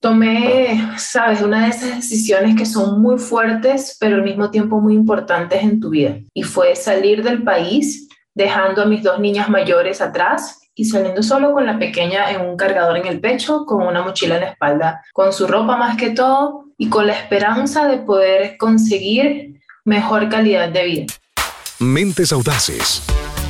tomé, sabes, una de esas decisiones que son muy fuertes, pero al mismo tiempo muy importantes en tu vida. Y fue salir del país, dejando a mis dos niñas mayores atrás y saliendo solo con la pequeña en un cargador en el pecho, con una mochila en la espalda, con su ropa más que todo y con la esperanza de poder conseguir mejor calidad de vida. Mentes audaces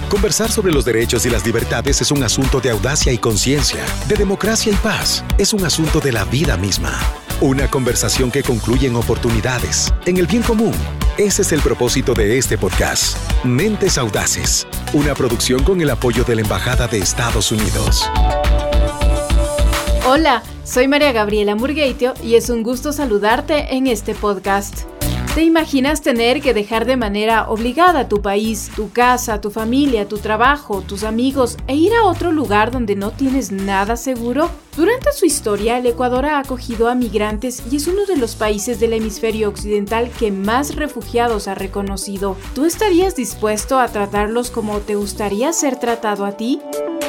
Conversar sobre los derechos y las libertades es un asunto de audacia y conciencia, de democracia y paz. Es un asunto de la vida misma. Una conversación que concluye en oportunidades, en el bien común. Ese es el propósito de este podcast. Mentes Audaces, una producción con el apoyo de la Embajada de Estados Unidos. Hola, soy María Gabriela Murgueitio y es un gusto saludarte en este podcast. ¿Te imaginas tener que dejar de manera obligada tu país, tu casa, tu familia, tu trabajo, tus amigos e ir a otro lugar donde no tienes nada seguro? Durante su historia, el Ecuador ha acogido a migrantes y es uno de los países del hemisferio occidental que más refugiados ha reconocido. ¿Tú estarías dispuesto a tratarlos como te gustaría ser tratado a ti?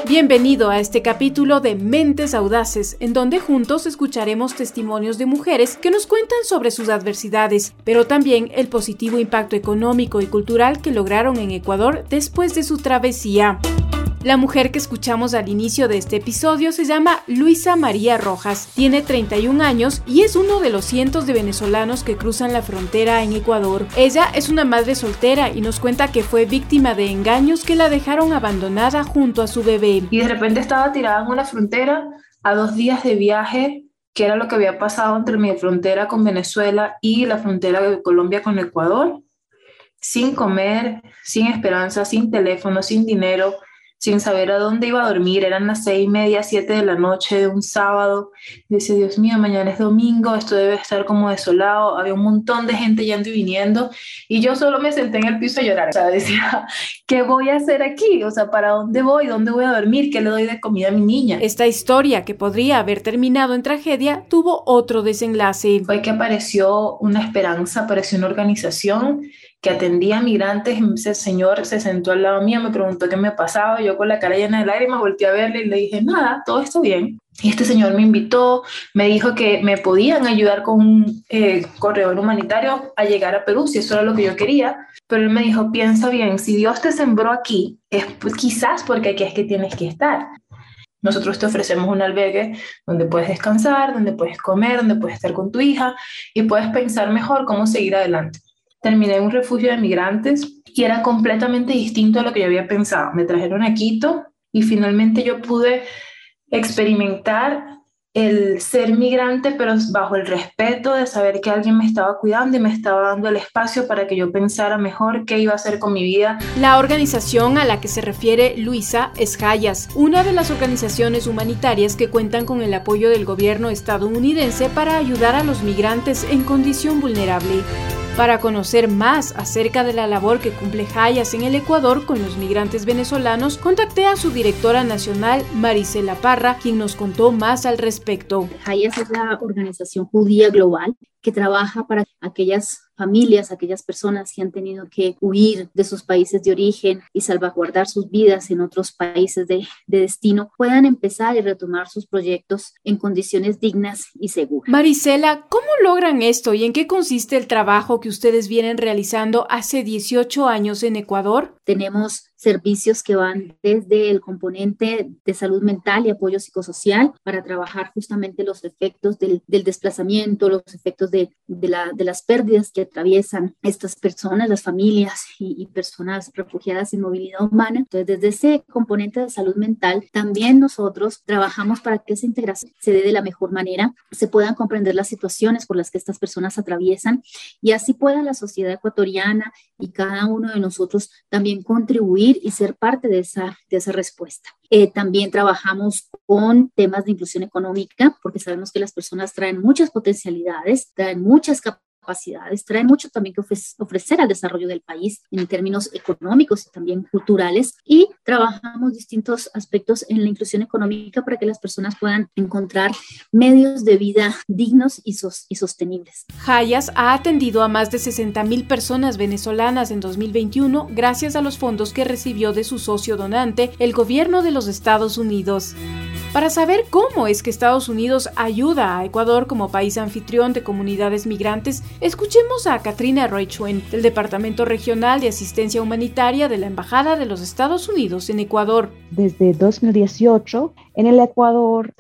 Bienvenido a este capítulo de Mentes Audaces, en donde juntos escucharemos testimonios de mujeres que nos cuentan sobre sus adversidades, pero también el positivo impacto económico y cultural que lograron en Ecuador después de su travesía. La mujer que escuchamos al inicio de este episodio se llama Luisa María Rojas, tiene 31 años y es uno de los cientos de venezolanos que cruzan la frontera en Ecuador. Ella es una madre soltera y nos cuenta que fue víctima de engaños que la dejaron abandonada junto a su bebé. Y de repente estaba tirada en una frontera a dos días de viaje que era lo que había pasado entre mi frontera con Venezuela y la frontera de Colombia con Ecuador, sin comer, sin esperanza, sin teléfono, sin dinero, sin saber a dónde iba a dormir. Eran las seis y media, siete de la noche de un sábado. Y decía, Dios mío, mañana es domingo, esto debe estar como desolado. Había un montón de gente yendo y viniendo. Y yo solo me senté en el piso a llorar. O sea, decía, ¿qué voy a hacer aquí? O sea, ¿para dónde voy? ¿Dónde voy a dormir? ¿Qué le doy de comida a mi niña? Esta historia, que podría haber terminado en tragedia, tuvo otro desenlace. Fue que apareció una esperanza, apareció una organización que atendía a migrantes, ese señor se sentó al lado mío, me preguntó qué me pasaba, yo con la cara llena de lágrimas volteé a verle y le dije, nada, todo está bien. Y este señor me invitó, me dijo que me podían ayudar con un eh, corredor humanitario a llegar a Perú, si eso era lo que yo quería, pero él me dijo, piensa bien, si Dios te sembró aquí, es quizás porque aquí es que tienes que estar. Nosotros te ofrecemos un albergue donde puedes descansar, donde puedes comer, donde puedes estar con tu hija y puedes pensar mejor cómo seguir adelante terminé en un refugio de migrantes y era completamente distinto a lo que yo había pensado. Me trajeron a Quito y finalmente yo pude experimentar el ser migrante, pero bajo el respeto de saber que alguien me estaba cuidando y me estaba dando el espacio para que yo pensara mejor qué iba a hacer con mi vida. La organización a la que se refiere Luisa es Hayas, una de las organizaciones humanitarias que cuentan con el apoyo del gobierno estadounidense para ayudar a los migrantes en condición vulnerable. Para conocer más acerca de la labor que cumple Hayas en el Ecuador con los migrantes venezolanos, contacté a su directora nacional, Marisela Parra, quien nos contó más al respecto. Hayas es la organización judía global que trabaja para aquellas familias, aquellas personas que han tenido que huir de sus países de origen y salvaguardar sus vidas en otros países de, de, destino, puedan empezar y retomar sus proyectos en condiciones dignas y seguras. Marisela, ¿cómo logran esto y en qué consiste el trabajo que ustedes vienen realizando hace 18 años en Ecuador? Tenemos servicios que van desde el componente de salud mental y apoyo psicosocial para trabajar justamente los efectos del, del desplazamiento, los efectos de, de, la, de, las pérdidas que atraviesan estas personas, las familias y, y, personas refugiadas en movilidad humana. Entonces, desde ese componente de salud mental, también nosotros trabajamos para que esa integración se dé de la mejor manera, se puedan comprender las situaciones por las que estas personas atraviesan y así pueda la sociedad ecuatoriana y cada uno de nosotros también contribuir y ser parte de esa, de esa respuesta. Eh, también trabajamos con temas de inclusión económica porque sabemos que las personas traen muchas potencialidades, traen muchas capacidades capacidades, trae mucho también que ofrecer al desarrollo del país en términos económicos y también culturales. Y trabajamos distintos aspectos en la inclusión económica para que las personas puedan encontrar medios de vida dignos y, y sostenibles. Hayas ha atendido a más de 60 mil personas venezolanas en 2021 gracias a los fondos que recibió de su socio donante, el gobierno de los Estados Unidos. Para saber cómo es que Estados Unidos ayuda a Ecuador como país anfitrión de comunidades migrantes, escuchemos a Katrina Reichwen del Departamento Regional de Asistencia Humanitaria de la Embajada de los Estados Unidos en Ecuador. Desde 2018, en el Ecuador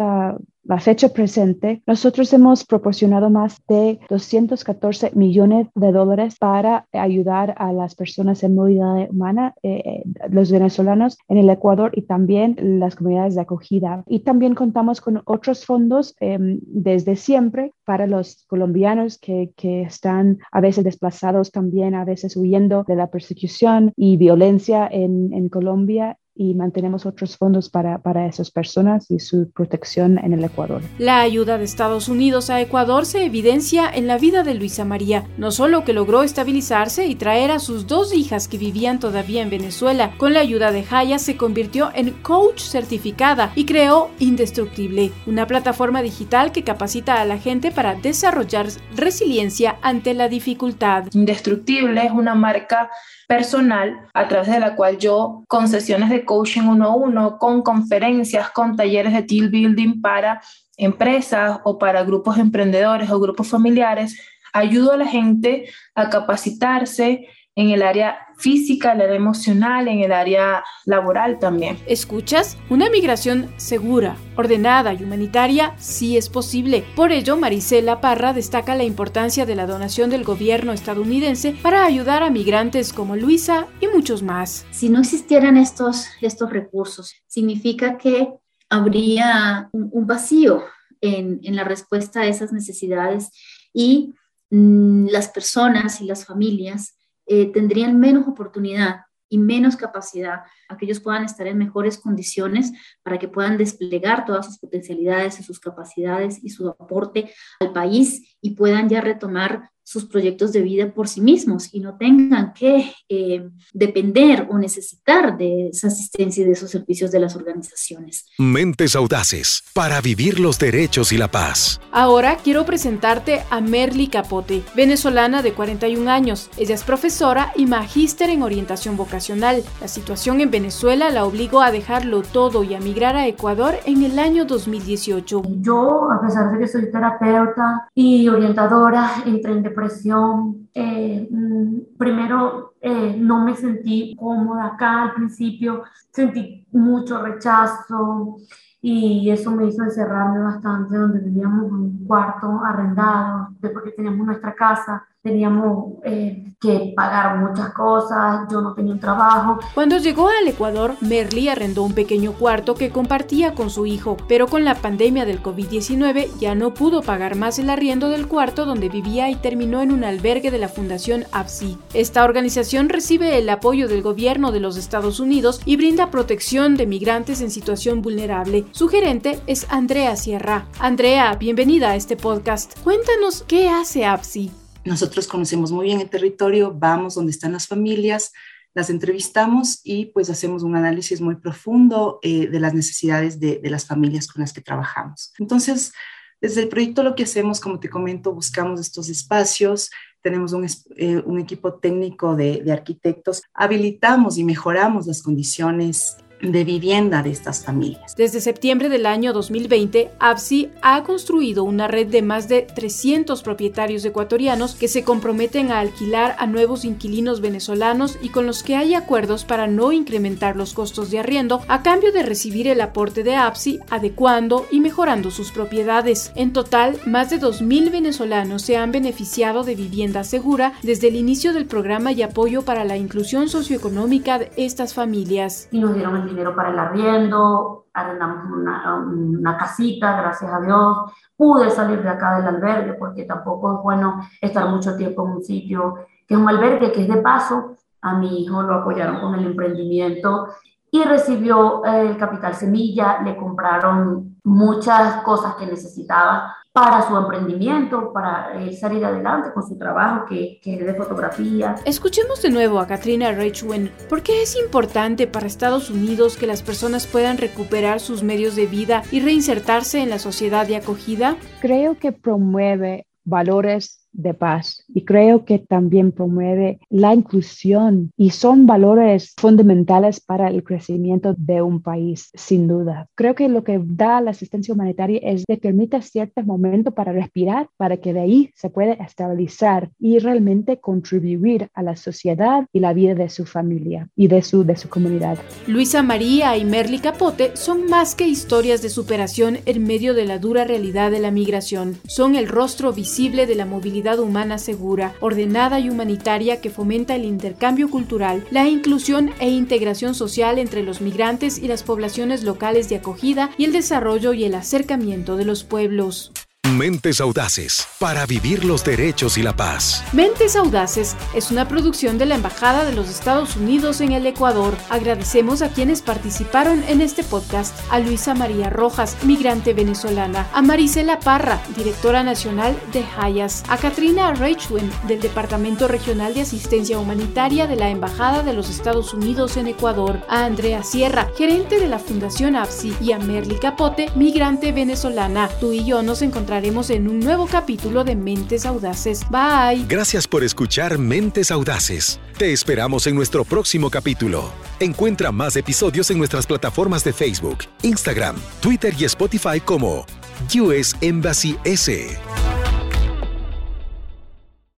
la fecha presente, nosotros hemos proporcionado más de 214 millones de dólares para ayudar a las personas en movilidad humana, eh, eh, los venezolanos en el Ecuador y también las comunidades de acogida. Y también contamos con otros fondos em, desde siempre para los colombianos que, están a veces desplazados también, a veces huyendo de la persecución y violencia en, en Colombia y mantenemos otros fondos para, para esas personas y su protección en el Ecuador. La ayuda de Estados Unidos a Ecuador se evidencia en la vida de Luisa María, no solo que logró estabilizarse y traer a sus dos hijas que vivían todavía en Venezuela, con la ayuda de Jaya se convirtió en coach certificada y creó Indestructible, una plataforma digital que capacita a la gente para desarrollar resiliencia ante la dificultad. Indestructible es una marca personal a través de la cual yo con sesiones de coaching uno a uno, con conferencias, con talleres de team building para empresas o para grupos emprendedores o grupos familiares, ayudo a la gente a capacitarse en el área física, en el área emocional, en el área laboral también. ¿Escuchas? Una migración segura, ordenada y humanitaria sí es posible. Por ello, Marisela Parra destaca la importancia de la donación del gobierno estadounidense para ayudar a migrantes como Luisa y muchos más. Si no existieran estos, estos recursos, significa que habría un, vacío en, en la respuesta a esas necesidades y mm, las personas y las familias eh, tendrían menos oportunidad y menos capacidad a que ellos puedan estar en mejores condiciones para que puedan desplegar todas sus potencialidades y sus capacidades y su aporte al país y puedan ya retomar sus proyectos de vida por sí mismos y no tengan que eh, depender o necesitar de esa asistencia y de esos servicios de las organizaciones. Mentes audaces para vivir los derechos y la paz. Ahora quiero presentarte a Merly Capote, venezolana de 41 años. Ella es profesora y magíster en orientación vocacional. La situación en Venezuela la obligó a dejarlo todo y a migrar a Ecuador en el año 2018. Yo, a pesar de que soy terapeuta y orientadora, entré en depresión. Eh, mm, primero, eh, no me sentí cómoda acá al principio, sentí mucho rechazo y eso me hizo encerrarme bastante donde vivíamos en un cuarto arrendado, porque teníamos nuestra casa teníamos eh, que pagar muchas cosas, yo no tenía un trabajo. Cuando llegó al Ecuador, Merly arrendó un pequeño cuarto que compartía con su hijo, pero con la pandemia del COVID-19 ya no pudo pagar más el arriendo del cuarto donde vivía y terminó en un albergue de la Fundación APSI. Esta organización recibe el apoyo del gobierno de los Estados Unidos y brinda protección de migrantes en situación vulnerable. Su gerente es Andrea Sierra. Andrea, bienvenida a este podcast. Cuéntanos qué hace APSI. Nosotros conocemos muy bien el territorio, vamos donde están las familias, las entrevistamos y pues hacemos un análisis muy profundo eh, de las necesidades de, las familias con las que trabajamos. Entonces, desde el proyecto lo que hacemos, como te comento, buscamos estos espacios, tenemos un, eh, equipo técnico de, de arquitectos, habilitamos y mejoramos las condiciones de vivienda de estas familias. Desde septiembre del año 2020, APSI ha construido una red de más de 300 propietarios ecuatorianos que se comprometen a alquilar a nuevos inquilinos venezolanos y con los que hay acuerdos para no incrementar los costos de arriendo a cambio de recibir el aporte de APSI adecuando y mejorando sus propiedades. En total, más de 2.000 venezolanos se han beneficiado de vivienda segura desde el inicio del programa y apoyo para la inclusión socioeconómica de estas familias. Y nos dieron dinero para el arriendo, arrendamos una, una, casita, gracias a Dios. Pude salir de acá del albergue porque tampoco es bueno estar mucho tiempo en un sitio que es un albergue que es de paso. A mi hijo lo apoyaron con el emprendimiento y recibió el capital semilla, le compraron muchas cosas que necesitaba para su emprendimiento, para salir adelante con su trabajo que, que, es de fotografía. Escuchemos de nuevo a Katrina Reichwen. ¿Por qué es importante para Estados Unidos que las personas puedan recuperar sus medios de vida y reinsertarse en la sociedad de acogida? Creo que promueve valores de paz y creo que también promueve la inclusión y son valores fundamentales para el crecimiento de un país, sin duda. Creo que lo que da la asistencia humanitaria es que permite cierto momento para respirar, para que de ahí se pueda estabilizar y realmente contribuir a la sociedad y la vida de su familia y de su, de su comunidad. Luisa María y Merly Capote son más que historias de superación en medio de la dura realidad de la migración. Son el rostro visible de la movilidad humana segura, ordenada y humanitaria que fomenta el intercambio cultural, la inclusión e integración social entre los migrantes y las poblaciones locales de acogida y el desarrollo y el acercamiento de los pueblos. Mentes Audaces, para vivir los derechos y la paz. Mentes Audaces es una producción de la Embajada de los Estados Unidos en el Ecuador. Agradecemos a quienes participaron en este podcast, a Luisa María Rojas, migrante venezolana, a Marisela Parra, directora nacional de Hayas, a Katrina Reichwen, del Departamento Regional de Asistencia Humanitaria de la Embajada de los Estados Unidos en Ecuador, a Andrea Sierra, gerente de la Fundación APSI, y a Merly Capote, migrante venezolana. Tú y yo nos encontramos en un nuevo capítulo de Mentes Audaces. Bye. Gracias por escuchar Mentes Audaces. Te esperamos en nuestro próximo capítulo. Encuentra más episodios en nuestras plataformas de Facebook, Instagram, Twitter y Spotify como US Embassy S.